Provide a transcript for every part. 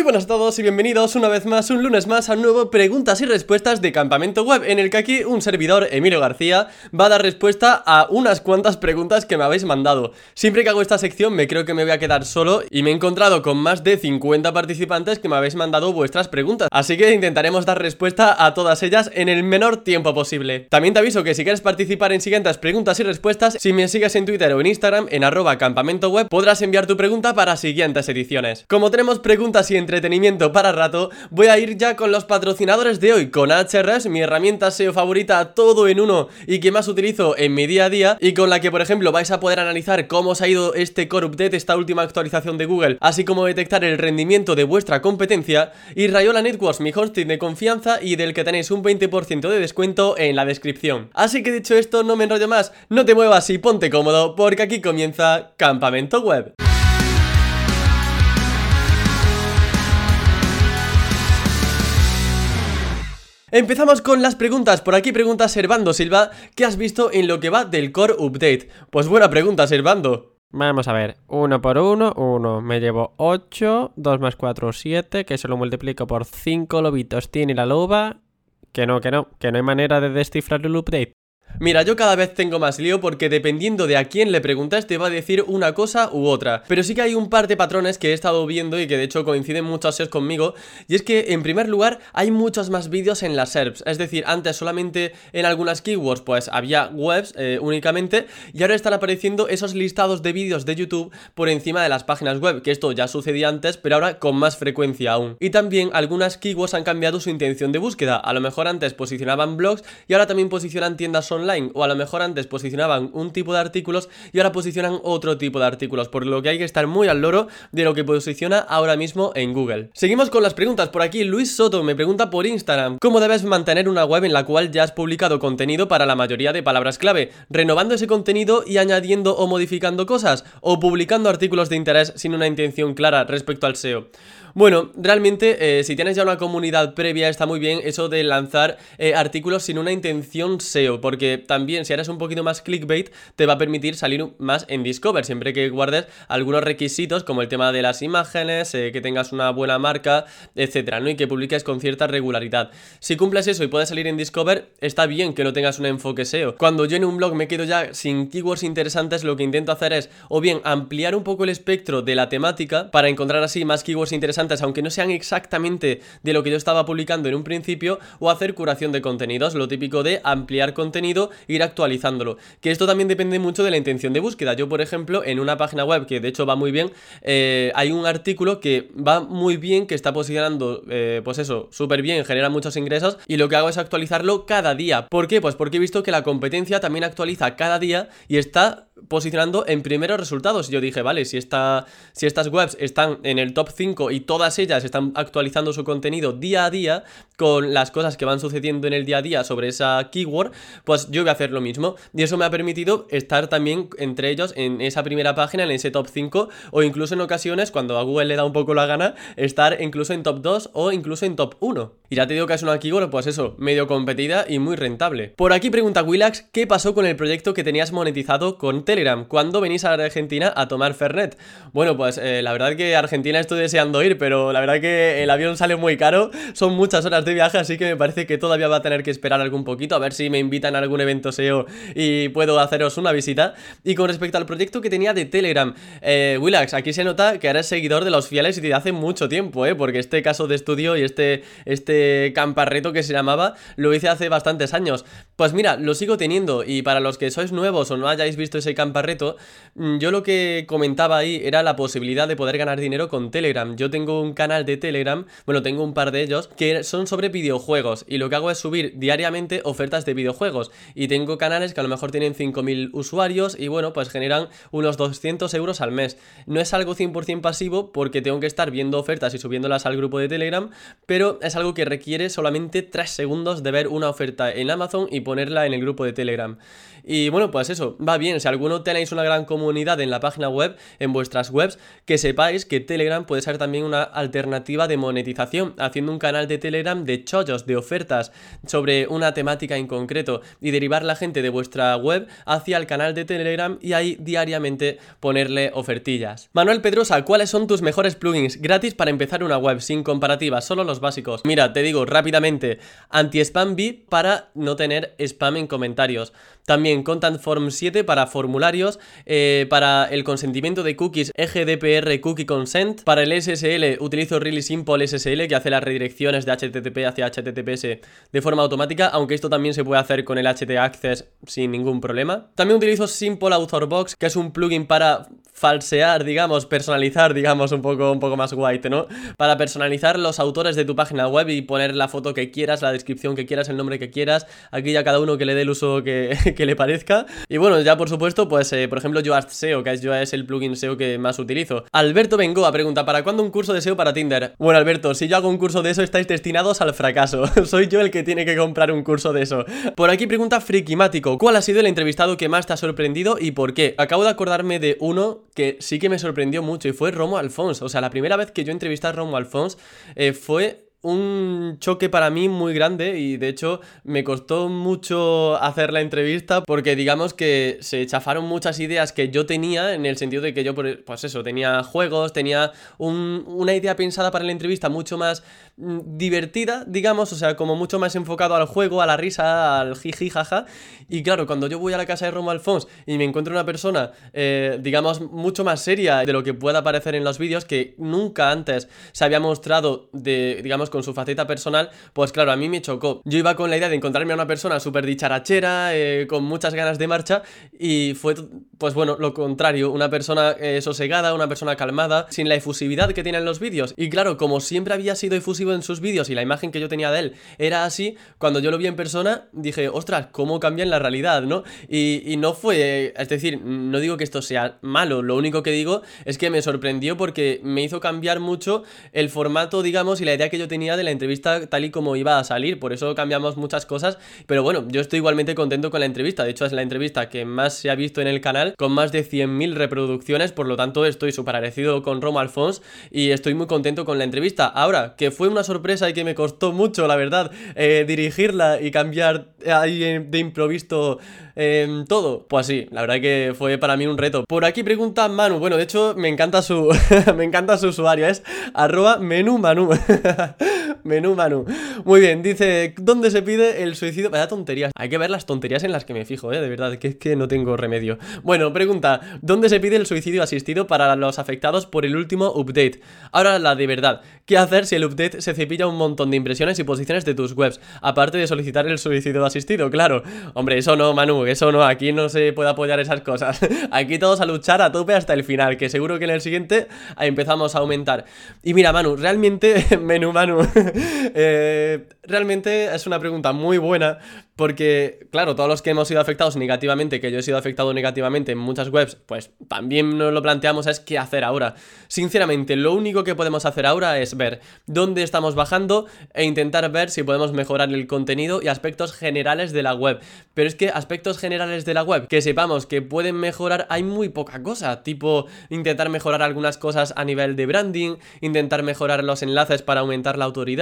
Muy buenas a todos y bienvenidos una vez más, un lunes más, a nuevo Preguntas y Respuestas de Campamento Web, en el que aquí un servidor, Emilio García, va a dar respuesta a unas cuantas preguntas que me habéis mandado. Siempre que hago esta sección me creo que me voy a quedar solo y me he encontrado con más de 50 participantes que me habéis mandado vuestras preguntas, así que intentaremos dar respuesta a todas ellas en el menor tiempo posible. También te aviso que si quieres participar en siguientes preguntas y respuestas, si me sigues en Twitter o en Instagram, en arroba campamento web, podrás enviar tu pregunta para siguientes ediciones. Como tenemos preguntas y entretenimiento para rato, voy a ir ya con los patrocinadores de hoy, con HRS, mi herramienta SEO favorita, todo en uno y que más utilizo en mi día a día y con la que, por ejemplo, vais a poder analizar cómo os ha ido este Core Update, esta última actualización de Google, así como detectar el rendimiento de vuestra competencia, y Rayola Networks, mi hosting de confianza y del que tenéis un 20% de descuento en la descripción. Así que dicho esto, no me enrollo más, no te muevas y ponte cómodo, porque aquí comienza Campamento Web. Empezamos con las preguntas. Por aquí pregunta Servando Silva, ¿qué has visto en lo que va del Core Update? Pues buena pregunta, Servando. Vamos a ver, uno por uno, uno. Me llevo 8, 2 más 4, 7, que se lo multiplico por 5 lobitos tiene la loba. Que no, que no, que no hay manera de descifrar el update. Mira, yo cada vez tengo más lío porque dependiendo de a quién le preguntas te va a decir una cosa u otra. Pero sí que hay un par de patrones que he estado viendo y que de hecho coinciden muchas veces conmigo. Y es que en primer lugar hay muchos más vídeos en las SERPs. Es decir, antes solamente en algunas keywords pues había webs eh, únicamente. Y ahora están apareciendo esos listados de vídeos de YouTube por encima de las páginas web. Que esto ya sucedía antes, pero ahora con más frecuencia aún. Y también algunas keywords han cambiado su intención de búsqueda. A lo mejor antes posicionaban blogs y ahora también posicionan tiendas online online o a lo mejor antes posicionaban un tipo de artículos y ahora posicionan otro tipo de artículos, por lo que hay que estar muy al loro de lo que posiciona ahora mismo en Google. Seguimos con las preguntas, por aquí Luis Soto me pregunta por Instagram, ¿cómo debes mantener una web en la cual ya has publicado contenido para la mayoría de palabras clave? ¿Renovando ese contenido y añadiendo o modificando cosas? ¿O publicando artículos de interés sin una intención clara respecto al SEO? Bueno, realmente eh, si tienes ya una comunidad previa está muy bien eso de lanzar eh, artículos sin una intención SEO, porque también si eres un poquito más clickbait te va a permitir salir más en Discover, siempre que guardes algunos requisitos como el tema de las imágenes, eh, que tengas una buena marca, etcétera, ¿no? Y que publiques con cierta regularidad. Si cumples eso y puedes salir en Discover, está bien que no tengas un enfoque SEO. Cuando yo en un blog me quedo ya sin keywords interesantes, lo que intento hacer es o bien ampliar un poco el espectro de la temática para encontrar así más keywords interesantes aunque no sean exactamente de lo que yo estaba publicando en un principio, o hacer curación de contenidos, lo típico de ampliar contenido, ir actualizándolo. Que esto también depende mucho de la intención de búsqueda. Yo, por ejemplo, en una página web que de hecho va muy bien, eh, hay un artículo que va muy bien, que está posicionando, eh, pues eso, súper bien, genera muchos ingresos, y lo que hago es actualizarlo cada día. ¿Por qué? Pues porque he visto que la competencia también actualiza cada día y está posicionando en primeros resultados. Yo dije, vale, si, esta, si estas webs están en el top 5 y todas ellas están actualizando su contenido día a día con las cosas que van sucediendo en el día a día sobre esa keyword, pues yo voy a hacer lo mismo. Y eso me ha permitido estar también entre ellos en esa primera página, en ese top 5, o incluso en ocasiones, cuando a Google le da un poco la gana, estar incluso en top 2 o incluso en top 1. Y ya te digo que es una keyword, pues eso, medio competida y muy rentable. Por aquí pregunta Willax, ¿qué pasó con el proyecto que tenías monetizado con Telegram. ¿Cuándo venís a Argentina a tomar Fernet? Bueno, pues eh, la verdad que Argentina estoy deseando ir, pero la verdad que el avión sale muy caro, son muchas horas de viaje, así que me parece que todavía va a tener que esperar algún poquito, a ver si me invitan a algún evento SEO y puedo haceros una visita. Y con respecto al proyecto que tenía de Telegram, eh, Willax, aquí se nota que eres seguidor de los fieles y de hace mucho tiempo, ¿eh? Porque este caso de estudio y este, este camparreto que se llamaba, lo hice hace bastantes años. Pues mira, lo sigo teniendo y para los que sois nuevos o no hayáis visto ese Camparreto, mm, yo lo que comentaba ahí era la posibilidad de poder ganar dinero con Telegram. Yo tengo un canal de Telegram, bueno, tengo un par de ellos, que son sobre videojuegos y lo que hago es subir diariamente ofertas de videojuegos y tengo canales que a lo mejor tienen 5.000 usuarios y bueno, pues generan unos 200 euros al mes. No es algo 100% pasivo porque tengo que estar viendo ofertas y subiéndolas al grupo de Telegram, pero es algo que requiere solamente 3 segundos de ver una oferta en Amazon y ponerla en el grupo de Telegram. Y bueno, pues eso, va bien. Si alguno tenéis una gran comunidad en la página web, en vuestras webs, que sepáis que Telegram puede ser también una alternativa de monetización, haciendo un canal de Telegram de chollos, de ofertas sobre una temática en concreto y derivar la gente de vuestra web hacia el canal de Telegram y ahí diariamente ponerle ofertillas. Manuel Pedrosa, ¿cuáles son tus mejores plugins gratis para empezar una web sin comparativa, solo los básicos? Mira, te digo rápidamente, anti-spam bit para no tener spam en comentarios. También Content Form 7 para formularios, eh, para el consentimiento de cookies EGDPR Cookie Consent, para el SSL utilizo Really Simple SSL que hace las redirecciones de HTTP hacia HTTPS de forma automática, aunque esto también se puede hacer con el HT Access sin ningún problema. También utilizo Simple Author Box, que es un plugin para falsear, digamos, personalizar, digamos, un poco, un poco más white, ¿no? Para personalizar los autores de tu página web y poner la foto que quieras, la descripción que quieras, el nombre que quieras, aquí ya cada uno que le dé el uso que, que le Y bueno, ya por supuesto, pues eh, por ejemplo Yoast SEO, que es, yo es el plugin SEO que más utilizo. Alberto Bengoa pregunta, ¿para cuándo un curso de SEO para Tinder? Bueno, Alberto, si yo hago un curso de eso, estáis destinados al fracaso. Soy yo el que tiene que comprar un curso de eso. Por aquí pregunta Frikimático, ¿cuál ha sido el entrevistado que más te ha sorprendido y por qué? Acabo de acordarme de uno que sí que me sorprendió mucho y fue Romo Alfons. O sea, la primera vez que yo entrevisté a Romo Alfons eh, fue un choque para mí muy grande y de hecho me costó mucho hacer la entrevista porque digamos que se chafaron muchas ideas que yo tenía en el sentido de que yo pues eso tenía juegos tenía una idea pensada para la entrevista mucho más mm, divertida digamos o sea como mucho más enfocado al juego a la risa al jiji jaja. Y claro cuando yo voy a la casa de Romo Alfons y me encuentro una persona eh, digamos mucho más seria de lo que pueda aparecer en los vídeos que nunca antes se había mostrado de digamos con su faceta personal, pues claro, a mí me chocó. Yo iba con la idea de encontrarme a una persona súper dicharachera, eh, con muchas ganas de marcha, y fue, pues bueno, lo contrario, una persona eh, sosegada, una persona calmada, sin la efusividad que tiene en los vídeos. Y claro, como siempre había sido efusivo en sus vídeos y la imagen que yo tenía de él era así, cuando yo lo vi en persona, dije, ostras, cómo cambia en la realidad, ¿no? Y no fue, es decir, no digo que esto sea malo, lo único que digo es que me sorprendió porque me hizo cambiar mucho el formato, digamos, y la idea que yo tenía de la entrevista tal y como iba a salir, por eso cambiamos muchas cosas, pero bueno, yo estoy igualmente contento con la entrevista, de hecho es la entrevista que más se ha visto en el canal, con más de 100.000 reproducciones, por lo tanto estoy súper agradecido con Romo Alfons y estoy muy contento con la entrevista. Ahora, que fue una sorpresa y que me costó mucho, la verdad, eh, dirigirla y cambiar ahí de improviso eh, todo, pues sí, la verdad que fue para mí un reto. Por aquí pregunta Manu, bueno, de hecho me encanta su, me encanta su usuario, es arroba menú Manu. Menú Manu. Muy bien, dice, ¿dónde se pide el suicidio? Vaya tonterías. Hay que ver las tonterías en las que me fijo, ¿eh? De verdad, que es que no tengo remedio. Bueno, pregunta, ¿dónde se pide el suicidio asistido para los afectados por el último update? Ahora la de verdad, ¿qué hacer si el update se cepilla un montón de impresiones y posiciones de tus webs? Aparte de solicitar el suicidio asistido, claro. Hombre, eso no, Manu, eso no, aquí no se puede apoyar esas cosas. Aquí todos a luchar a tope hasta el final, que seguro que en el siguiente empezamos a aumentar. Y mira, Manu, realmente, menú Manu, eh, realmente es una pregunta muy buena porque, claro, todos los que hemos sido afectados negativamente, que yo he sido afectado negativamente en muchas webs, pues también nos lo planteamos es qué hacer ahora. Sinceramente, lo único que podemos hacer ahora es ver dónde estamos bajando e intentar ver si podemos mejorar el contenido y aspectos generales de la web. Pero es que aspectos generales de la web que sepamos que pueden mejorar, hay muy poca cosa. Tipo, intentar mejorar algunas cosas a nivel de branding, intentar mejorar los enlaces para aumentar la autoridad,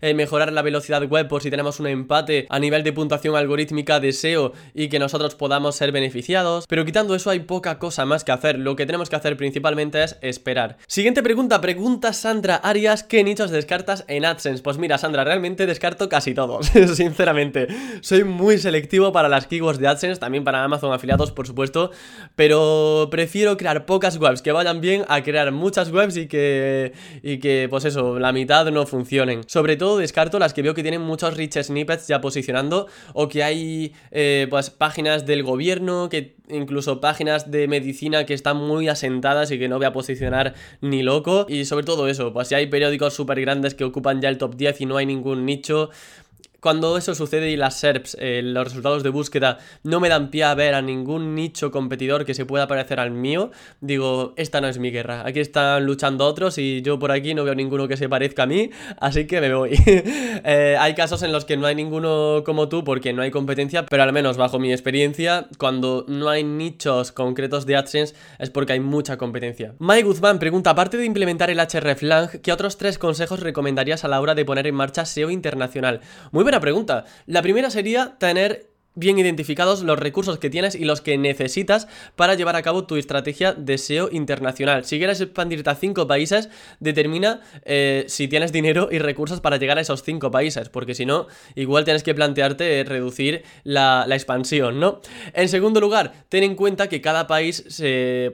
eh, mejorar la velocidad web por si tenemos un empate a nivel de puntuación algorítmica de SEO y que nosotros podamos ser beneficiados. Pero quitando eso hay poca cosa más que hacer. Lo que tenemos que hacer principalmente es esperar. Siguiente pregunta, pregunta Sandra Arias, ¿qué nichos descartas en AdSense? Pues mira, Sandra, realmente descarto casi todos, sinceramente. Soy muy selectivo para las keywords de AdSense, también para Amazon afiliados, por supuesto, pero prefiero crear pocas webs que vayan bien a crear muchas webs y que, y que pues eso, la mitad no funcionen. Sobre todo descarto las que veo que tienen muchos rich snippets ya posicionando o que hay eh, pues páginas del gobierno, que incluso páginas de medicina que están muy asentadas y que no voy a posicionar ni loco. Y sobre todo eso, pues si hay periódicos súper grandes que ocupan ya el top 10 y no hay ningún nicho, cuando eso sucede y las SERPs, eh, los resultados de búsqueda, no me dan pie a ver a ningún nicho competidor que se pueda parecer al mío, digo, esta no es mi guerra. Aquí están luchando otros y yo por aquí no veo ninguno que se parezca a mí, así que me voy. Eh, hay casos en los que no hay ninguno como tú porque no hay competencia, pero al menos bajo mi experiencia, cuando no hay nichos concretos de AdSense es porque hay mucha competencia. Mike Guzmán pregunta, aparte de implementar el hreflang, ¿qué otros tres consejos recomendarías a la hora de poner en marcha SEO internacional? Muy pregunta. La primera sería tener bien identificados los recursos que tienes y los que necesitas para llevar a cabo tu estrategia de SEO internacional. Si quieres expandirte a 5 países, determina eh, si tienes dinero y recursos para llegar a esos 5 países, porque si no, igual tienes que plantearte reducir la, expansión, ¿no? En segundo lugar, ten en cuenta que cada país,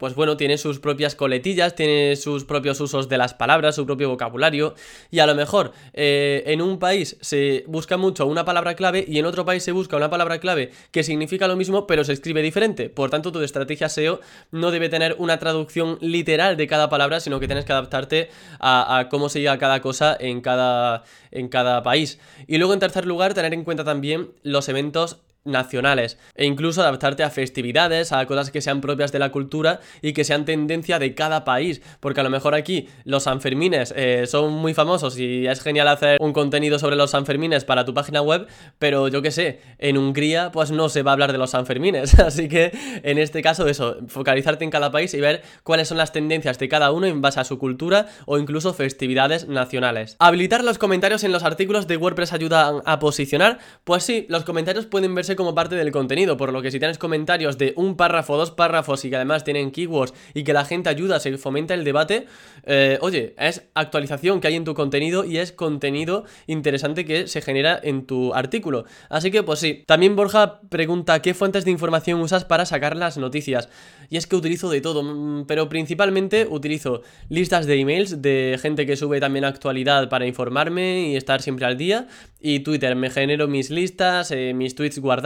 pues bueno, tiene sus propias coletillas, tiene sus propios usos de las palabras, su propio vocabulario, y a lo mejor eh, en un país se busca mucho una palabra clave y en otro país se busca una palabra clave que significa lo mismo pero se escribe diferente. Por tanto, tu estrategia SEO no debe tener una traducción literal de cada palabra, sino que tienes que adaptarte a, cómo se diga cada cosa en cada, en cada país. Y luego, en tercer lugar, tener en cuenta también los eventos nacionales e incluso adaptarte a festividades, a cosas que sean propias de la cultura y que sean tendencia de cada país, porque a lo mejor aquí los Sanfermines eh, son muy famosos y es genial hacer un contenido sobre los Sanfermines para tu página web, pero yo que sé, en Hungría pues no se va a hablar de los Sanfermines, así que en este caso eso, focalizarte en cada país y ver cuáles son las tendencias de cada uno en base a su cultura o incluso festividades nacionales. Habilitar los comentarios en los artículos de WordPress ayuda a posicionar, pues sí, los comentarios pueden verse como parte del contenido, por lo que si tienes comentarios de un párrafo, dos párrafos y que además tienen keywords y que la gente ayuda, se fomenta el debate, eh, oye, es actualización que hay en tu contenido y es contenido interesante que se genera en tu artículo. Así que pues sí, también Borja pregunta qué fuentes de información usas para sacar las noticias. Y es que utilizo de todo, mm, pero principalmente utilizo listas de emails de gente que sube también actualidad para informarme y estar siempre al día. Y Twitter, me genero mis listas, eh, mis tweets guardados.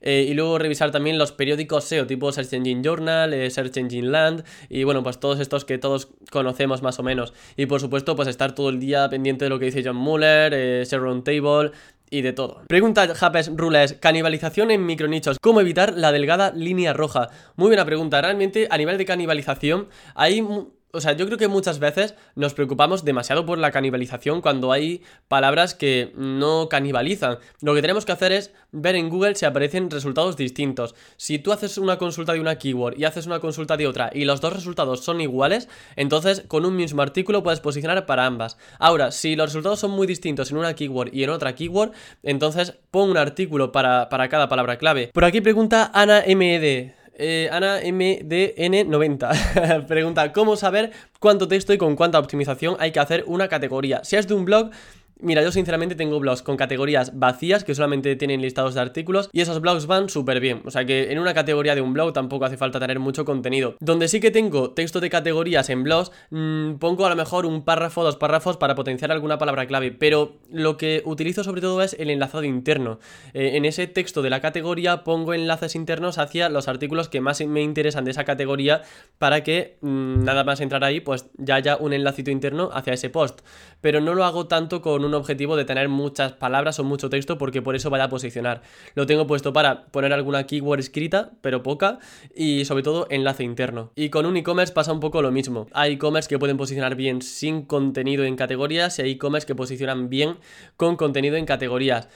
Eh, y luego revisar también los periódicos SEO, tipo Search Engine Journal, eh, Search Engine Land. Y bueno, pues todos estos que todos conocemos más o menos. Y por supuesto, pues estar todo el día pendiente de lo que dice John Muller, eh, Table, y de todo. Pregunta Japes Rules, canibalización en micronichos, ¿cómo evitar la delgada línea roja? Muy buena pregunta, realmente a nivel de canibalización hay o sea, yo creo que muchas veces nos preocupamos demasiado por la canibalización cuando hay palabras que no canibalizan. Lo que tenemos que hacer es ver en Google si aparecen resultados distintos. Si tú haces una consulta de una keyword y haces una consulta de otra y los dos resultados son iguales, entonces con un mismo artículo puedes posicionar para ambas. Ahora, si los resultados son muy distintos en una keyword y en otra keyword, entonces pon un artículo para, para cada palabra clave. Por aquí pregunta Ana MED. Eh, Ana MDN90 pregunta, ¿cómo saber cuánto texto y con cuánta optimización hay que hacer una categoría? Si es de un blog, Mira, yo sinceramente tengo blogs con categorías vacías que solamente tienen listados de artículos y esos blogs van súper bien. O sea que en una categoría de un blog tampoco hace falta tener mucho contenido. Donde sí que tengo texto de categorías en blogs, mmm, pongo a lo mejor un párrafo, dos párrafos para potenciar alguna palabra clave. Pero lo que utilizo sobre todo es el enlazado interno. Eh, en ese texto de la categoría pongo enlaces internos hacia los artículos que más me interesan de esa categoría para que mmm, nada más entrar ahí pues ya haya un enlacito interno hacia ese post. Pero no lo hago tanto con un objetivo de tener muchas palabras o mucho texto porque por eso vaya a posicionar. Lo tengo puesto para poner alguna keyword escrita, pero poca, y sobre todo enlace interno. Y con un e-commerce pasa un poco lo mismo. Hay e-commerce que pueden posicionar bien sin contenido en categorías y hay e-commerce que posicionan bien con contenido en categorías.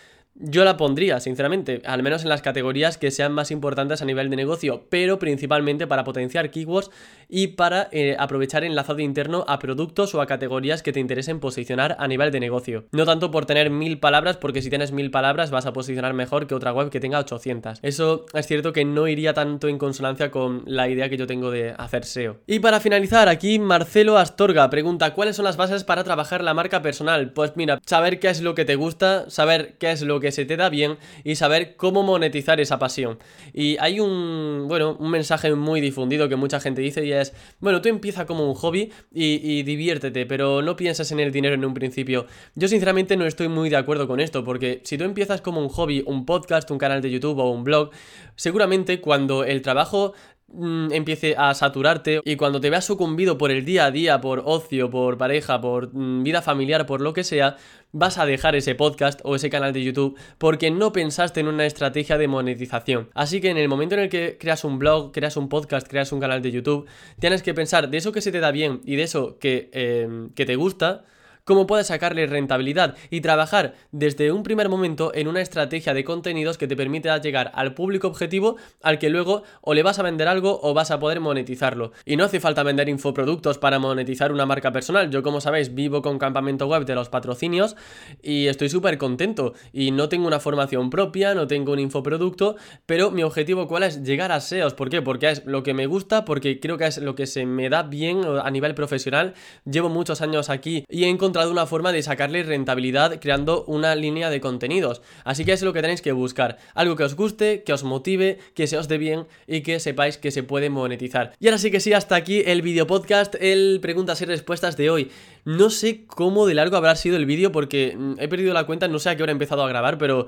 Yo la pondría, sinceramente, al menos en las categorías que sean más importantes a nivel de negocio, pero principalmente para potenciar keywords y para eh, aprovechar enlazado interno a productos o a categorías que te interesen posicionar a nivel de negocio. No tanto por tener mil palabras, porque si tienes mil palabras vas a posicionar mejor que otra web que tenga 800. Eso es cierto que no iría tanto en consonancia con la idea que yo tengo de hacer SEO. Y para finalizar, aquí Marcelo Astorga pregunta, ¿cuáles son las bases para trabajar la marca personal? Pues mira, saber qué es lo que te gusta, saber qué es lo que se te da bien y saber cómo monetizar esa pasión. Y hay un, bueno, un mensaje muy difundido que mucha gente dice y es, bueno, tú empieza como un hobby y, diviértete, pero no piensas en el dinero en un principio. Yo sinceramente no estoy muy de acuerdo con esto, porque si tú empiezas como un hobby, un podcast, un canal de YouTube o un blog, seguramente cuando el trabajo mm, empiece a saturarte y cuando te veas sucumbido por el día a día, por ocio, por pareja, por mm, vida familiar, por lo que sea, vas a dejar ese podcast o ese canal de YouTube porque no pensaste en una estrategia de monetización. Así que en el momento en el que creas un blog, creas un podcast, creas un canal de YouTube, tienes que pensar de eso que se te da bien y de eso que, eh, que te gusta, cómo puedes sacarle rentabilidad y trabajar desde un primer momento en una estrategia de contenidos que te permita llegar al público objetivo al que luego o le vas a vender algo o vas a poder monetizarlo. Y no hace falta vender infoproductos para monetizar una marca personal. Yo como sabéis vivo con campamento web de los patrocinios y estoy súper contento y no tengo una formación propia, no tengo un infoproducto, pero mi objetivo cuál es llegar a SEOs. ¿Por qué? Porque es lo que me gusta, porque creo que es lo que se me da bien a nivel profesional. Llevo muchos años aquí y he encontrado una forma de sacarle rentabilidad creando una línea de contenidos. Así que es lo que tenéis que buscar. Algo que os guste, que os motive, que se os dé bien y que sepáis que se puede monetizar. Y ahora sí que sí, hasta aquí el video podcast, el preguntas y respuestas de hoy. No sé cómo de largo habrá sido el vídeo porque mm, he perdido la cuenta, no sé a qué hora he empezado a grabar, pero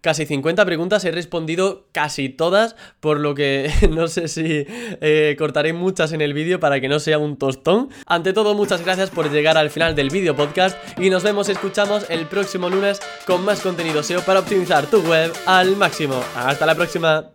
casi 50 preguntas, he respondido casi todas, por lo que no sé si eh, cortaré muchas en el vídeo para que no sea un tostón. Ante todo, muchas gracias por llegar al final del vídeo podcast y nos vemos, escuchamos el próximo lunes con más contenido SEO para optimizar tu web al máximo. Hasta la próxima.